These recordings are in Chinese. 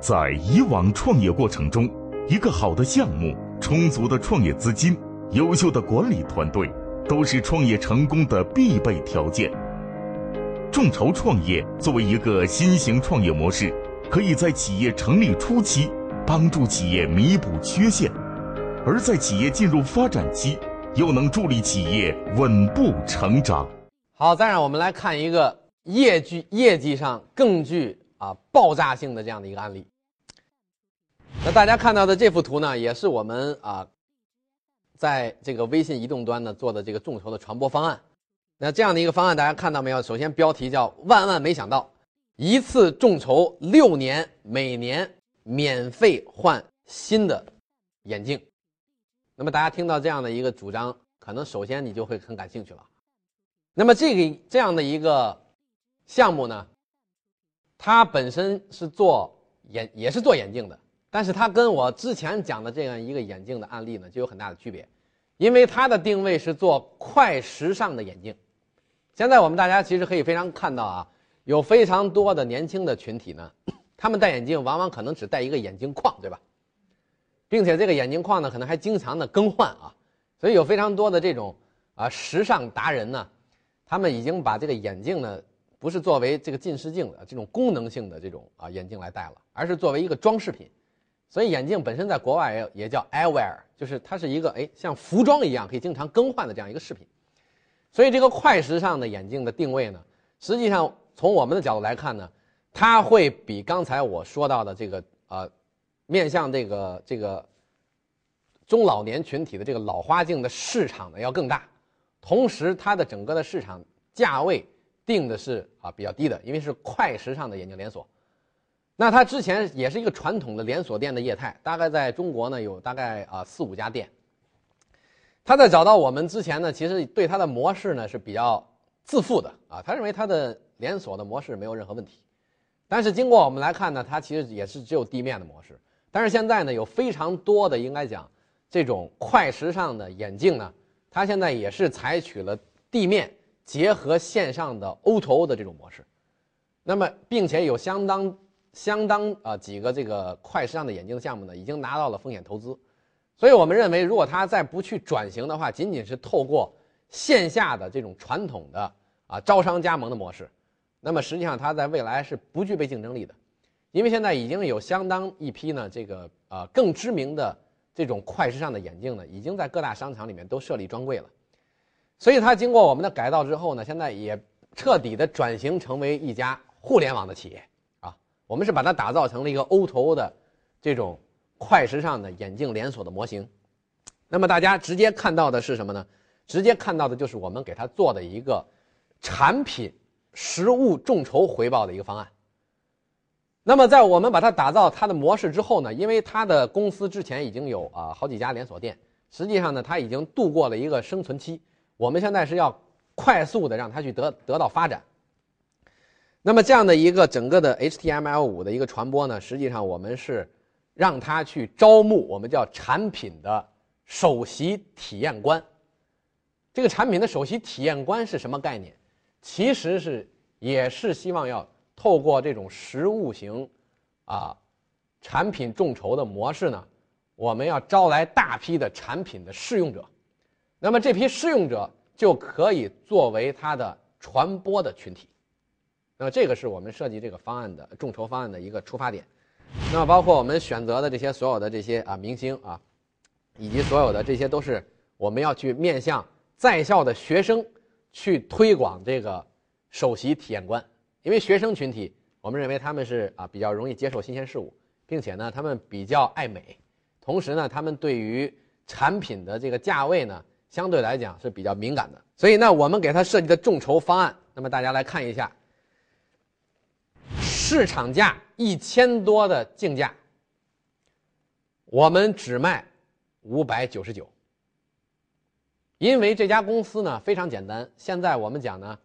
在以往创业过程中，一个好的项目、充足的创业资金、优秀的管理团队，都是创业成功的必备条件。众筹创业作为一个新型创业模式，可以在企业成立初期帮助企业弥补缺陷，而在企业进入发展期，又能助力企业稳步成长。好，再让我们来看一个业绩业绩上更具啊爆炸性的这样的一个案例。那大家看到的这幅图呢，也是我们啊，在这个微信移动端呢做的这个众筹的传播方案。那这样的一个方案，大家看到没有？首先标题叫“万万没想到，一次众筹六年，每年免费换新的眼镜”。那么大家听到这样的一个主张，可能首先你就会很感兴趣了。那么这个这样的一个项目呢，它本身是做眼也是做眼镜的。但是它跟我之前讲的这样一个眼镜的案例呢，就有很大的区别，因为它的定位是做快时尚的眼镜。现在我们大家其实可以非常看到啊，有非常多的年轻的群体呢，他们戴眼镜往往可能只戴一个眼镜框，对吧？并且这个眼镜框呢，可能还经常的更换啊，所以有非常多的这种啊时尚达人呢，他们已经把这个眼镜呢，不是作为这个近视镜的这种功能性的这种啊眼镜来戴了，而是作为一个装饰品。所以眼镜本身在国外也也叫 eyewear，就是它是一个哎像服装一样可以经常更换的这样一个饰品。所以这个快时尚的眼镜的定位呢，实际上从我们的角度来看呢，它会比刚才我说到的这个呃面向这个这个中老年群体的这个老花镜的市场呢要更大，同时它的整个的市场价位定的是啊比较低的，因为是快时尚的眼镜连锁。那它之前也是一个传统的连锁店的业态，大概在中国呢有大概啊四五家店。他在找到我们之前呢，其实对他的模式呢是比较自负的啊，他认为他的连锁的模式没有任何问题。但是经过我们来看呢，它其实也是只有地面的模式。但是现在呢，有非常多的应该讲这种快时尚的眼镜呢，它现在也是采取了地面结合线上的 O2O 的这种模式。那么并且有相当。相当啊几个这个快时尚的眼镜项目呢，已经拿到了风险投资，所以我们认为，如果它再不去转型的话，仅仅是透过线下的这种传统的啊招商加盟的模式，那么实际上它在未来是不具备竞争力的，因为现在已经有相当一批呢这个呃更知名的这种快时尚的眼镜呢，已经在各大商场里面都设立专柜了，所以它经过我们的改造之后呢，现在也彻底的转型成为一家互联网的企业啊。我们是把它打造成了一个 O2O 的这种快时尚的眼镜连锁的模型。那么大家直接看到的是什么呢？直接看到的就是我们给它做的一个产品实物众筹回报的一个方案。那么在我们把它打造它的模式之后呢，因为它的公司之前已经有啊好几家连锁店，实际上呢它已经度过了一个生存期。我们现在是要快速的让它去得得到发展。那么这样的一个整个的 HTML5 的一个传播呢，实际上我们是让他去招募我们叫产品的首席体验官。这个产品的首席体验官是什么概念？其实是也是希望要透过这种实物型啊产品众筹的模式呢，我们要招来大批的产品的试用者。那么这批试用者就可以作为它的传播的群体。那么这个是我们设计这个方案的众筹方案的一个出发点，那么包括我们选择的这些所有的这些啊明星啊，以及所有的这些都是我们要去面向在校的学生去推广这个首席体验官，因为学生群体我们认为他们是啊比较容易接受新鲜事物，并且呢他们比较爱美，同时呢他们对于产品的这个价位呢相对来讲是比较敏感的，所以呢我们给他设计的众筹方案，那么大家来看一下。市场价一千多的竞价，我们只卖五百九十九。因为这家公司呢非常简单，现在我们讲呢，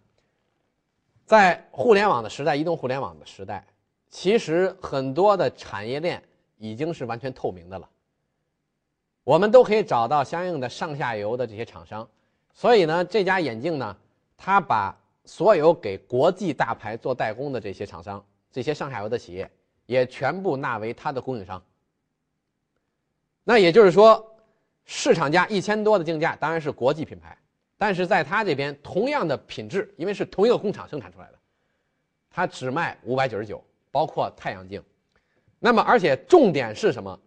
在互联网的时代，移动互联网的时代，其实很多的产业链已经是完全透明的了。我们都可以找到相应的上下游的这些厂商，所以呢，这家眼镜呢，它把所有给国际大牌做代工的这些厂商，这些上下游的企业，也全部纳为他的供应商。那也就是说，市场价一千多的竞价当然是国际品牌，但是在他这边同样的品质，因为是同一个工厂生产出来的，他只卖五百九十九，包括太阳镜。那么，而且重点是什么？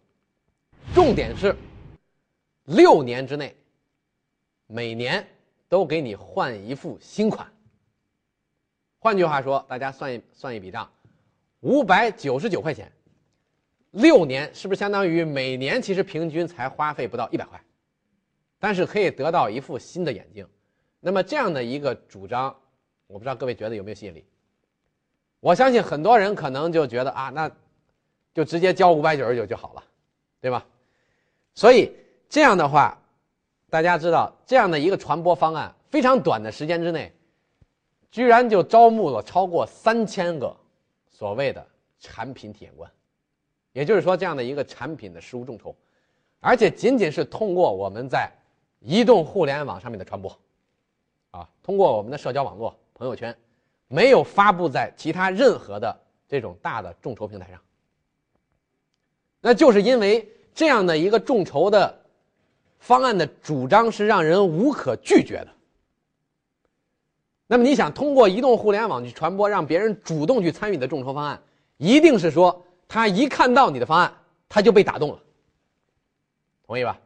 重点是六年之内，每年都给你换一副新款。换句话说，大家算一算一笔账，五百九十九块钱，六年是不是相当于每年其实平均才花费不到一百块？但是可以得到一副新的眼镜。那么这样的一个主张，我不知道各位觉得有没有吸引力？我相信很多人可能就觉得啊，那就直接交五百九十九就好了，对吧？所以这样的话，大家知道这样的一个传播方案，非常短的时间之内。居然就招募了超过三千个所谓的产品体验官，也就是说，这样的一个产品的实物众筹，而且仅仅是通过我们在移动互联网上面的传播，啊，通过我们的社交网络、朋友圈，没有发布在其他任何的这种大的众筹平台上。那就是因为这样的一个众筹的方案的主张是让人无可拒绝的。那么你想通过移动互联网去传播，让别人主动去参与你的众筹方案，一定是说他一看到你的方案，他就被打动了，同意吧？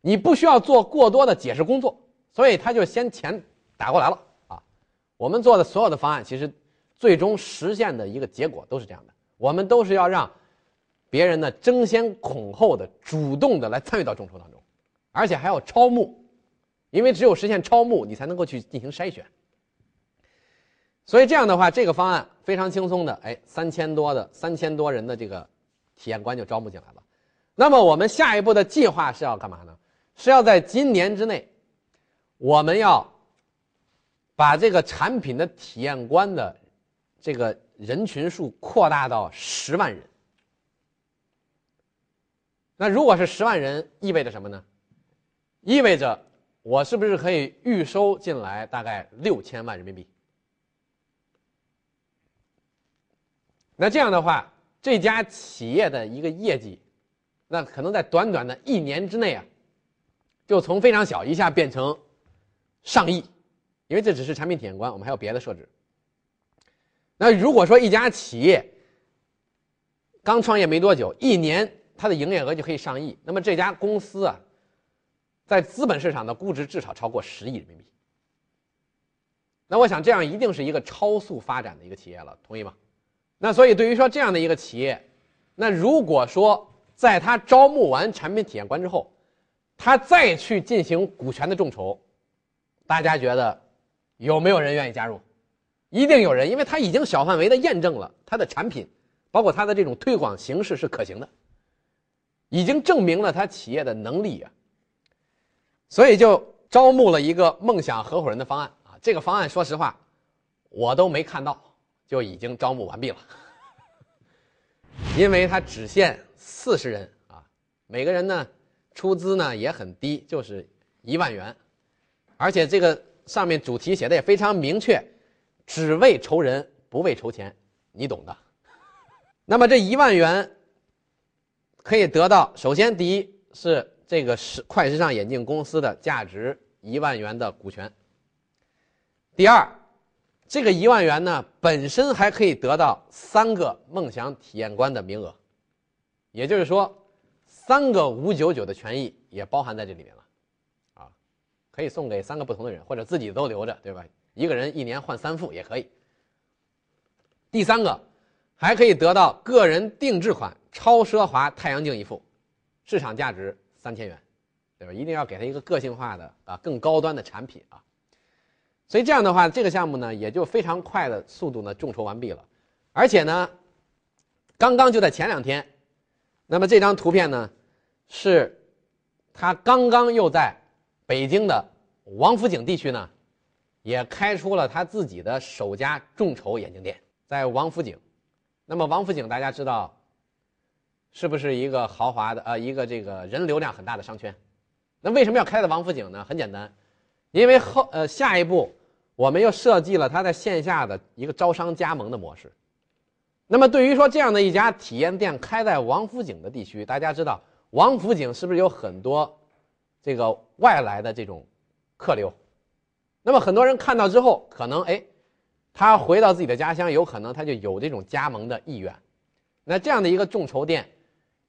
你不需要做过多的解释工作，所以他就先钱打过来了啊。我们做的所有的方案，其实最终实现的一个结果都是这样的，我们都是要让别人呢争先恐后的主动的来参与到众筹当中，而且还要超募，因为只有实现超募，你才能够去进行筛选。所以这样的话，这个方案非常轻松的，哎，三千多的三千多人的这个体验官就招募进来了。那么我们下一步的计划是要干嘛呢？是要在今年之内，我们要把这个产品的体验官的这个人群数扩大到十万人。那如果是十万人，意味着什么呢？意味着我是不是可以预收进来大概六千万人民币？那这样的话，这家企业的一个业绩，那可能在短短的一年之内啊，就从非常小一下变成上亿，因为这只是产品体验官，我们还有别的设置。那如果说一家企业刚创业没多久，一年它的营业额就可以上亿，那么这家公司啊，在资本市场的估值至少超过十亿人民币。那我想这样一定是一个超速发展的一个企业了，同意吗？那所以，对于说这样的一个企业，那如果说在他招募完产品体验官之后，他再去进行股权的众筹，大家觉得有没有人愿意加入？一定有人，因为他已经小范围的验证了他的产品，包括他的这种推广形式是可行的，已经证明了他企业的能力啊。所以就招募了一个梦想合伙人的方案啊。这个方案说实话，我都没看到。就已经招募完毕了，因为他只限四十人啊，每个人呢出资呢也很低，就是一万元，而且这个上面主题写的也非常明确，只为筹人不为筹钱，你懂的。那么这一万元可以得到，首先第一是这个是快时尚眼镜公司的价值一万元的股权，第二。这个一万元呢，本身还可以得到三个梦想体验官的名额，也就是说，三个五九九的权益也包含在这里面了，啊，可以送给三个不同的人，或者自己都留着，对吧？一个人一年换三副也可以。第三个，还可以得到个人定制款超奢华太阳镜一副，市场价值三千元，对吧？一定要给他一个个性化的啊，更高端的产品啊。所以这样的话，这个项目呢也就非常快的速度呢众筹完毕了，而且呢，刚刚就在前两天，那么这张图片呢，是他刚刚又在北京的王府井地区呢，也开出了他自己的首家众筹眼镜店，在王府井。那么王府井大家知道，是不是一个豪华的呃一个这个人流量很大的商圈？那为什么要开在王府井呢？很简单，因为后呃下一步。我们又设计了它在线下的一个招商加盟的模式。那么对于说这样的一家体验店开在王府井的地区，大家知道王府井是不是有很多这个外来的这种客流？那么很多人看到之后，可能哎，他回到自己的家乡，有可能他就有这种加盟的意愿。那这样的一个众筹店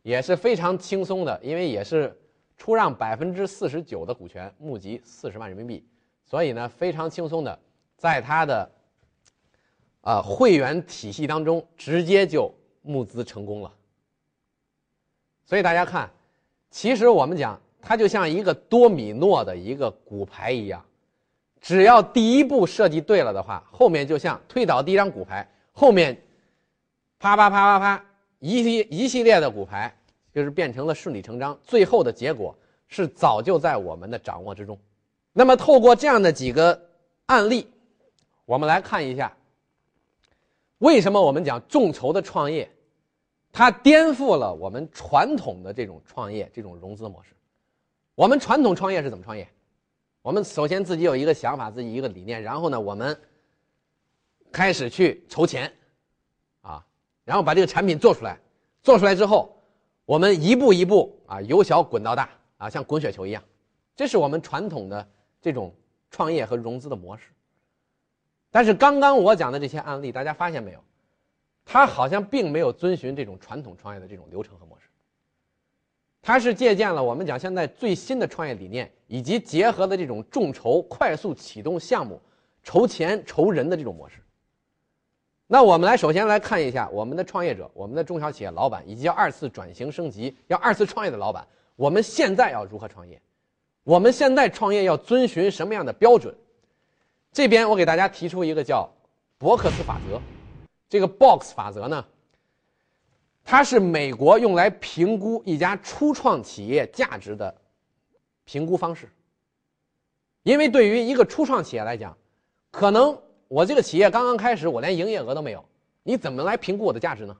也是非常轻松的，因为也是出让百分之四十九的股权，募集四十万人民币。所以呢，非常轻松的，在他的啊会员体系当中直接就募资成功了。所以大家看，其实我们讲它就像一个多米诺的一个骨牌一样，只要第一步设计对了的话，后面就像推倒第一张骨牌，后面啪啪啪啪啪一系一系列的骨牌就是变成了顺理成章，最后的结果是早就在我们的掌握之中。那么，透过这样的几个案例，我们来看一下，为什么我们讲众筹的创业，它颠覆了我们传统的这种创业这种融资模式。我们传统创业是怎么创业？我们首先自己有一个想法，自己一个理念，然后呢，我们开始去筹钱，啊，然后把这个产品做出来，做出来之后，我们一步一步啊，由小滚到大啊，像滚雪球一样，这是我们传统的。这种创业和融资的模式，但是刚刚我讲的这些案例，大家发现没有？他好像并没有遵循这种传统创业的这种流程和模式。他是借鉴了我们讲现在最新的创业理念，以及结合的这种众筹、快速启动项目、筹钱、筹人的这种模式。那我们来首先来看一下我们的创业者、我们的中小企业老板，以及要二次转型升级、要二次创业的老板，我们现在要如何创业？我们现在创业要遵循什么样的标准？这边我给大家提出一个叫伯克斯法则。这个 Box 法则呢，它是美国用来评估一家初创企业价值的评估方式。因为对于一个初创企业来讲，可能我这个企业刚刚开始，我连营业额都没有，你怎么来评估我的价值呢？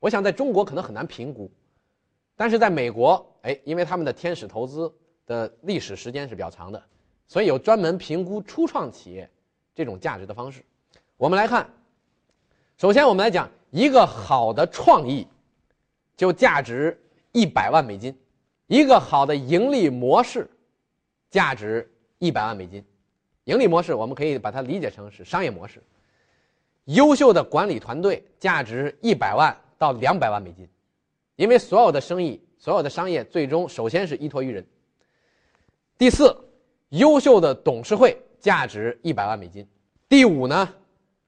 我想在中国可能很难评估，但是在美国，哎，因为他们的天使投资。的历史时间是比较长的，所以有专门评估初创企业这种价值的方式。我们来看，首先我们来讲一个好的创意，就价值一百万美金；一个好的盈利模式，价值一百万美金。盈利模式我们可以把它理解成是商业模式。优秀的管理团队价值一百万到两百万美金，因为所有的生意、所有的商业最终首先是依托于人。第四，优秀的董事会价值一百万美金。第五呢，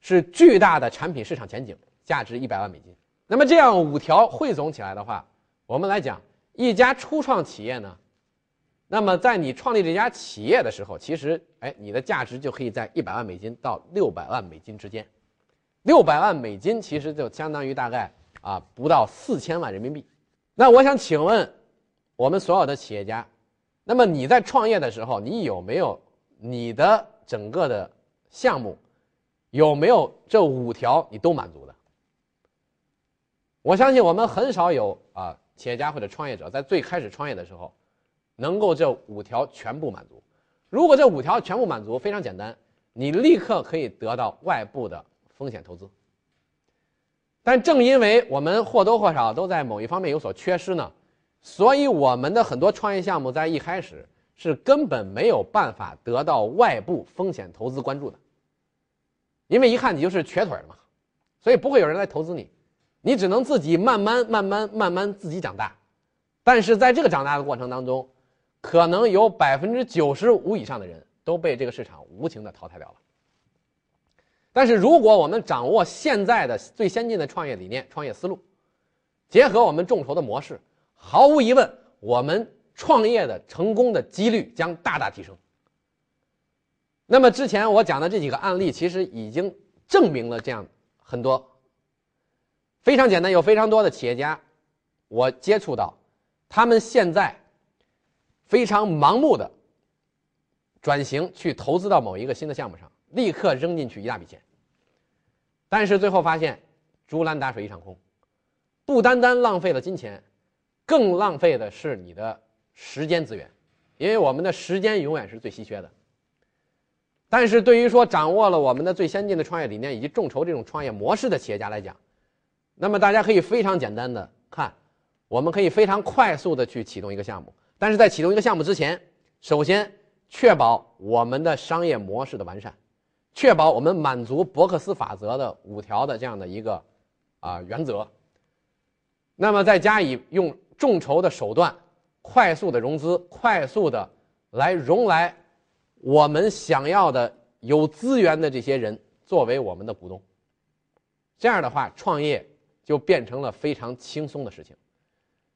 是巨大的产品市场前景，价值一百万美金。那么这样五条汇总起来的话，我们来讲一家初创企业呢，那么在你创立这家企业的时候，其实哎，你的价值就可以在一百万美金到六百万美金之间。六百万美金其实就相当于大概啊不到四千万人民币。那我想请问，我们所有的企业家。那么你在创业的时候，你有没有你的整个的项目有没有这五条你都满足的？我相信我们很少有啊企业家或者创业者在最开始创业的时候能够这五条全部满足。如果这五条全部满足，非常简单，你立刻可以得到外部的风险投资。但正因为我们或多或少都在某一方面有所缺失呢。所以，我们的很多创业项目在一开始是根本没有办法得到外部风险投资关注的，因为一看你就是瘸腿的嘛，所以不会有人来投资你，你只能自己慢慢、慢慢、慢慢自己长大。但是在这个长大的过程当中，可能有百分之九十五以上的人都被这个市场无情的淘汰掉了。但是，如果我们掌握现在的最先进的创业理念、创业思路，结合我们众筹的模式。毫无疑问，我们创业的成功的几率将大大提升。那么之前我讲的这几个案例，其实已经证明了这样很多。非常简单，有非常多的企业家，我接触到，他们现在非常盲目的转型去投资到某一个新的项目上，立刻扔进去一大笔钱，但是最后发现竹篮打水一场空，不单单浪费了金钱。更浪费的是你的时间资源，因为我们的时间永远是最稀缺的。但是对于说掌握了我们的最先进的创业理念以及众筹这种创业模式的企业家来讲，那么大家可以非常简单的看，我们可以非常快速的去启动一个项目。但是在启动一个项目之前，首先确保我们的商业模式的完善，确保我们满足伯克斯法则的五条的这样的一个啊原则。那么再加以用众筹的手段，快速的融资，快速的来融来。我们想要的有资源的这些人作为我们的股东，这样的话，创业就变成了非常轻松的事情。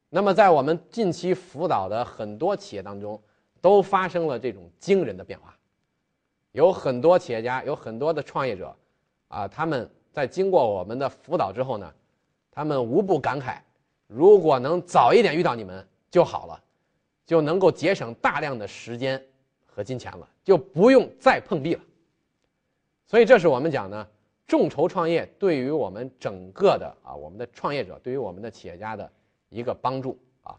那么，在我们近期辅导的很多企业当中，都发生了这种惊人的变化。有很多企业家，有很多的创业者，啊，他们在经过我们的辅导之后呢，他们无不感慨：如果能早一点遇到你们就好了，就能够节省大量的时间。和金钱了，就不用再碰壁了。所以，这是我们讲呢，众筹创业对于我们整个的啊，我们的创业者，对于我们的企业家的一个帮助啊。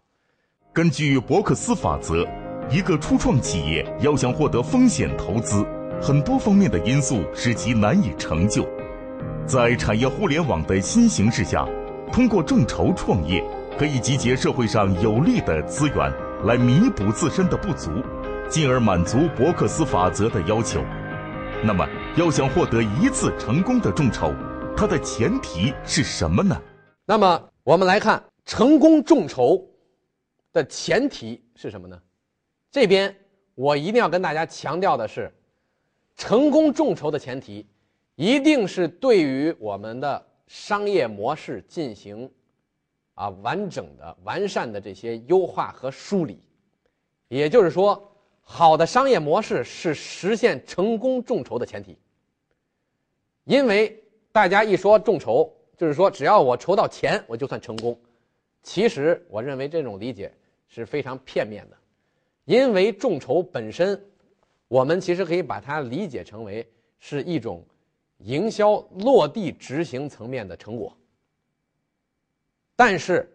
根据伯克斯法则，一个初创企业要想获得风险投资，很多方面的因素使其难以成就。在产业互联网的新形势下，通过众筹创业，可以集结社会上有利的资源，来弥补自身的不足。进而满足伯克斯法则的要求。那么，要想获得一次成功的众筹，它的前提是什么呢？那么，我们来看成功众筹的前提是什么呢？这边我一定要跟大家强调的是，成功众筹的前提一定是对于我们的商业模式进行啊完整的、完善的这些优化和梳理，也就是说。好的商业模式是实现成功众筹的前提。因为大家一说众筹，就是说只要我筹到钱，我就算成功。其实我认为这种理解是非常片面的。因为众筹本身，我们其实可以把它理解成为是一种营销落地执行层面的成果。但是，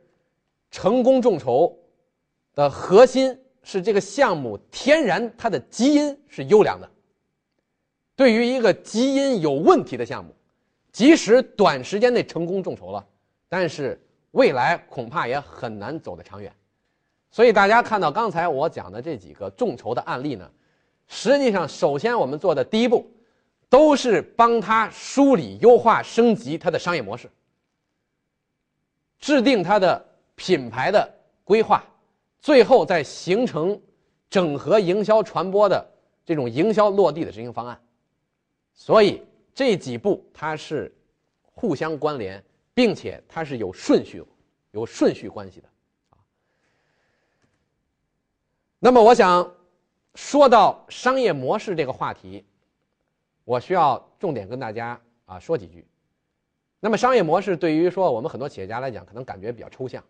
成功众筹的核心。是这个项目天然它的基因是优良的。对于一个基因有问题的项目，即使短时间内成功众筹了，但是未来恐怕也很难走得长远。所以大家看到刚才我讲的这几个众筹的案例呢，实际上首先我们做的第一步，都是帮他梳理、优化、升级他的商业模式，制定他的品牌的规划。最后再形成整合营销传播的这种营销落地的执行方案，所以这几步它是互相关联，并且它是有顺序、有顺序关系的啊。那么我想说到商业模式这个话题，我需要重点跟大家啊说几句。那么商业模式对于说我们很多企业家来讲，可能感觉比较抽象，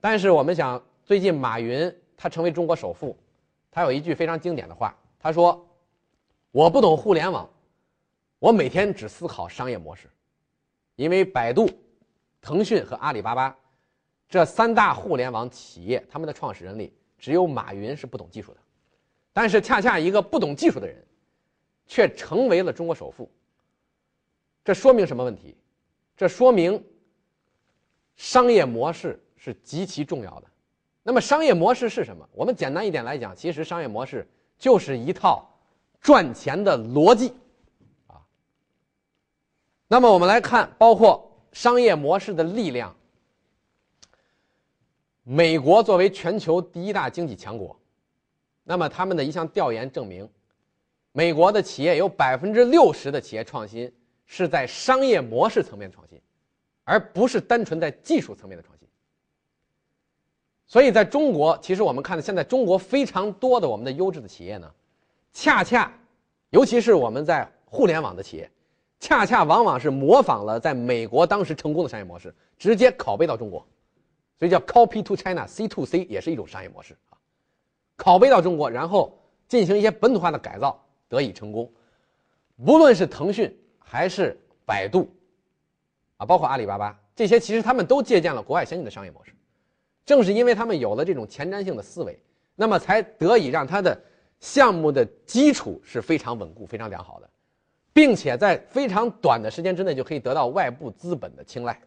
但是我们想。最近，马云他成为中国首富，他有一句非常经典的话，他说：“我不懂互联网，我每天只思考商业模式，因为百度、腾讯和阿里巴巴这三大互联网企业，他们的创始人里只有马云是不懂技术的，但是恰恰一个不懂技术的人，却成为了中国首富。这说明什么问题？这说明商业模式是极其重要的。”那么商业模式是什么？我们简单一点来讲，其实商业模式就是一套赚钱的逻辑，啊。那么我们来看，包括商业模式的力量。美国作为全球第一大经济强国，那么他们的一项调研证明，美国的企业有百分之六十的企业创新是在商业模式层面创新，而不是单纯在技术层面的创新。所以，在中国，其实我们看到现在中国非常多的我们的优质的企业呢，恰恰，尤其是我们在互联网的企业，恰恰往往是模仿了在美国当时成功的商业模式，直接拷贝到中国，所以叫 copy to China，C to C 也是一种商业模式啊，拷贝到中国，然后进行一些本土化的改造，得以成功。无论是腾讯还是百度，啊，包括阿里巴巴这些，其实他们都借鉴了国外先进的商业模式。正是因为他们有了这种前瞻性的思维，那么才得以让他的项目的基础是非常稳固、非常良好的，并且在非常短的时间之内就可以得到外部资本的青睐。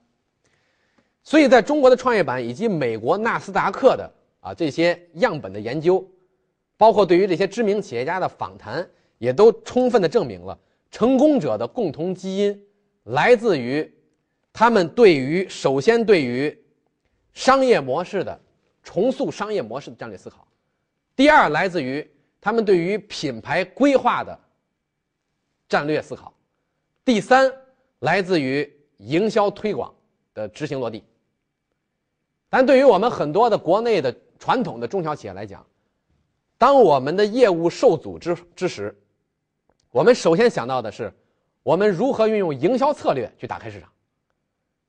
所以，在中国的创业板以及美国纳斯达克的啊这些样本的研究，包括对于这些知名企业家的访谈，也都充分的证明了成功者的共同基因来自于他们对于首先对于商业模式的重塑商业模式的战略思考，第二来自于他们对于品牌规划的战略思考，第三来自于营销推广的执行落地。但对于我们很多的国内的传统的中小企业来讲，当我们的业务受阻之之时，我们首先想到的是，我们如何运用营销策略去打开市场。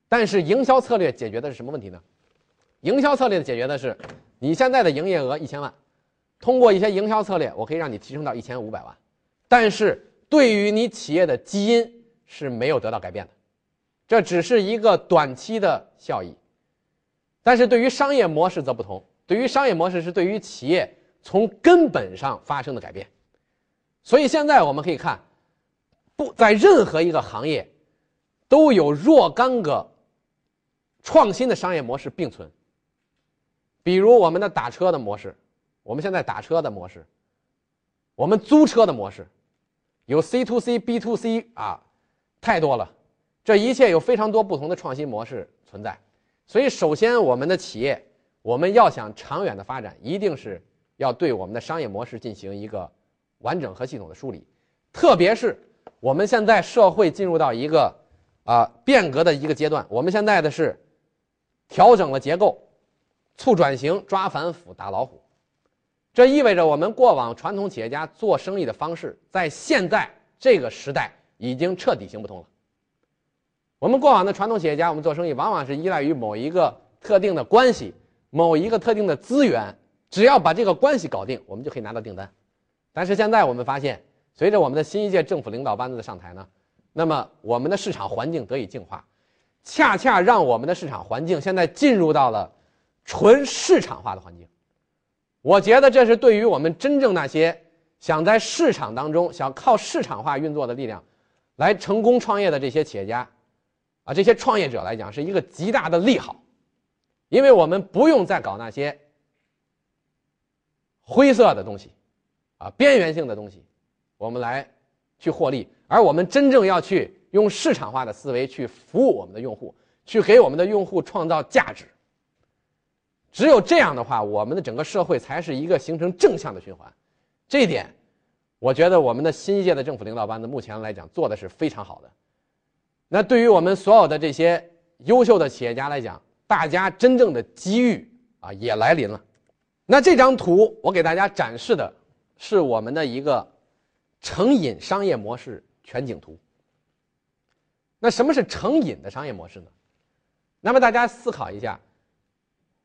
但是营销策略解决的是什么问题呢？营销策略的解决的是，你现在的营业额一千万，通过一些营销策略，我可以让你提升到一千五百万。但是对于你企业的基因是没有得到改变的，这只是一个短期的效益。但是对于商业模式则不同，对于商业模式是对于企业从根本上发生的改变。所以现在我们可以看，不在任何一个行业，都有若干个创新的商业模式并存。比如我们的打车的模式，我们现在打车的模式，我们租车的模式，有 C to C、B to C 啊，太多了。这一切有非常多不同的创新模式存在。所以，首先，我们的企业，我们要想长远的发展，一定是要对我们的商业模式进行一个完整和系统的梳理。特别是我们现在社会进入到一个啊变革的一个阶段，我们现在的是调整了结构，促转型，抓反腐，打老虎。这意味着我们过往传统企业家做生意的方式，在现在这个时代已经彻底行不通了。我们过往的传统企业家，我们做生意往往是依赖于某一个特定的关系、某一个特定的资源，只要把这个关系搞定，我们就可以拿到订单。但是现在我们发现，随着我们的新一届政府领导班子的上台呢，那么我们的市场环境得以净化，恰恰让我们的市场环境现在进入到了纯市场化的环境。我觉得这是对于我们真正那些想在市场当中想靠市场化运作的力量来成功创业的这些企业家。啊，这些创业者来讲是一个极大的利好，因为我们不用再搞那些灰色的东西，啊，边缘性的东西，我们来去获利，而我们真正要去用市场化的思维去服务我们的用户，去给我们的用户创造价值。只有这样的话，我们的整个社会才是一个形成正向的循环。这一点，我觉得我们的新一届的政府领导班子目前来讲做的是非常好的。那对于我们所有的这些优秀的企业家来讲，大家真正的机遇啊也来临了。那这张图我给大家展示的是我们的一个成瘾商业模式全景图。那什么是成瘾的商业模式呢？那么大家思考一下，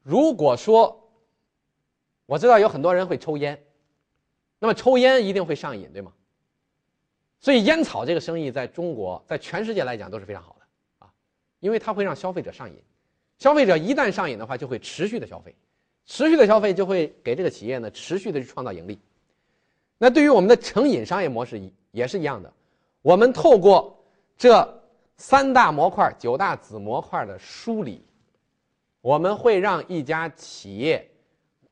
如果说我知道有很多人会抽烟，那么抽烟一定会上瘾，对吗？所以烟草这个生意在中国，在全世界来讲都是非常好的啊，因为它会让消费者上瘾，消费者一旦上瘾的话，就会持续的消费，持续的消费就会给这个企业呢持续的去创造盈利。那对于我们的成瘾商业模式也是一样的，我们透过这三大模块、九大子模块的梳理，我们会让一家企业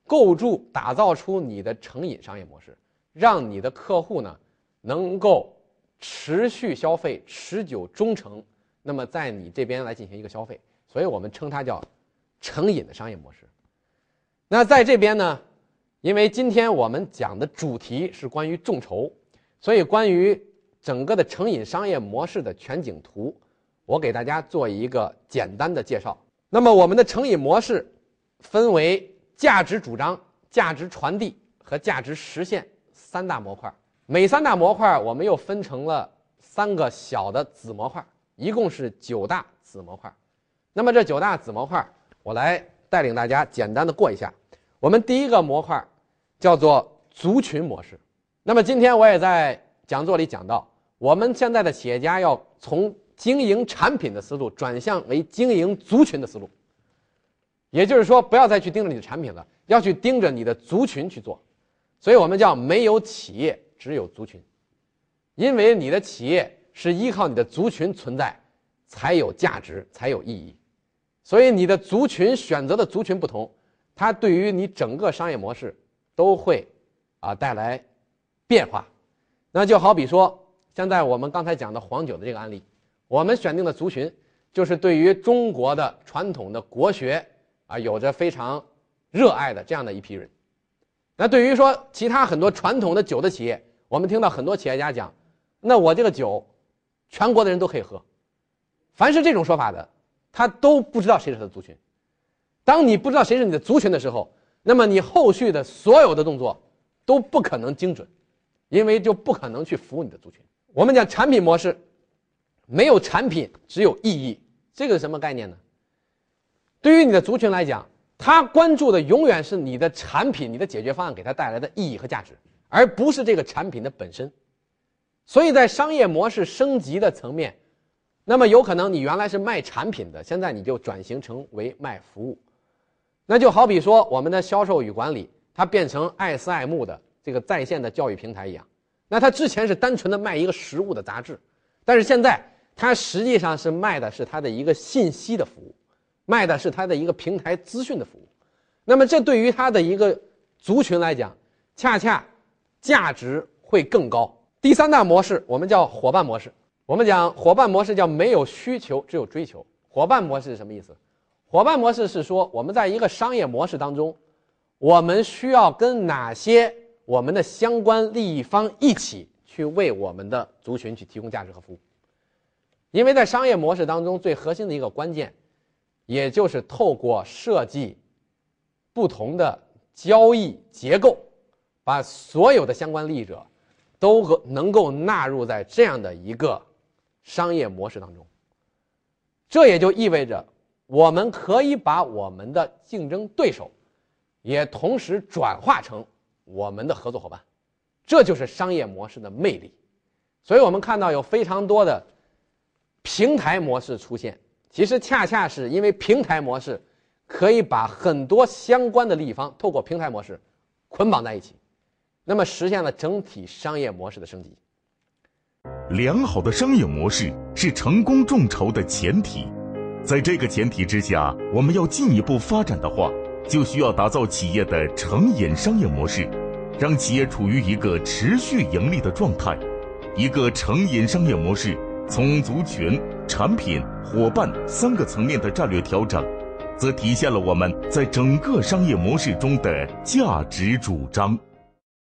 构筑、打造出你的成瘾商业模式，让你的客户呢能够。持续消费、持久忠诚，那么在你这边来进行一个消费，所以我们称它叫成瘾的商业模式。那在这边呢，因为今天我们讲的主题是关于众筹，所以关于整个的成瘾商业模式的全景图，我给大家做一个简单的介绍。那么我们的成瘾模式分为价值主张、价值传递和价值实现三大模块。每三大模块，我们又分成了三个小的子模块，一共是九大子模块。那么这九大子模块，我来带领大家简单的过一下。我们第一个模块叫做族群模式。那么今天我也在讲座里讲到，我们现在的企业家要从经营产品的思路转向为经营族群的思路，也就是说，不要再去盯着你的产品了，要去盯着你的族群去做。所以我们叫没有企业，只有族群。因为你的企业是依靠你的族群存在，才有价值，才有意义。所以你的族群选择的族群不同，它对于你整个商业模式都会啊带来变化。那就好比说，现在我们刚才讲的黄酒的这个案例，我们选定的族群就是对于中国的传统的国学啊有着非常热爱的这样的一批人。那对于说其他很多传统的酒的企业，我们听到很多企业家讲，那我这个酒，全国的人都可以喝。凡是这种说法的，他都不知道谁是他的族群。当你不知道谁是你的族群的时候，那么你后续的所有的动作都不可能精准，因为就不可能去服务你的族群。我们讲产品模式，没有产品，只有意义，这个是什么概念呢？对于你的族群来讲。他关注的永远是你的产品、你的解决方案给他带来的意义和价值，而不是这个产品的本身。所以在商业模式升级的层面，那么有可能你原来是卖产品的，现在你就转型成为卖服务。那就好比说我们的销售与管理，它变成爱思爱慕的这个在线的教育平台一样。那它之前是单纯的卖一个实物的杂志，但是现在它实际上是卖的是它的一个信息的服务。卖的是它的一个平台资讯的服务，那么这对于它的一个族群来讲，恰恰价值会更高。第三大模式我们叫伙伴模式，我们讲伙伴模式叫没有需求只有追求。伙伴模式是什么意思？伙伴模式是说我们在一个商业模式当中，我们需要跟哪些我们的相关利益方一起去为我们的族群去提供价值和服务。因为在商业模式当中最核心的一个关键。也就是透过设计不同的交易结构，把所有的相关利益者都和能够纳入在这样的一个商业模式当中。这也就意味着，我们可以把我们的竞争对手也同时转化成我们的合作伙伴，这就是商业模式的魅力。所以我们看到有非常多的平台模式出现。其实恰恰是因为平台模式，可以把很多相关的利益方透过平台模式捆绑在一起，那么实现了整体商业模式的升级。良好的商业模式是成功众筹的前提，在这个前提之下，我们要进一步发展的话，就需要打造企业的成瘾商业模式，让企业处于一个持续盈利的状态。一个成瘾商业模式，从族群。产品、伙伴三个层面的战略调整，则体现了我们在整个商业模式中的价值主张。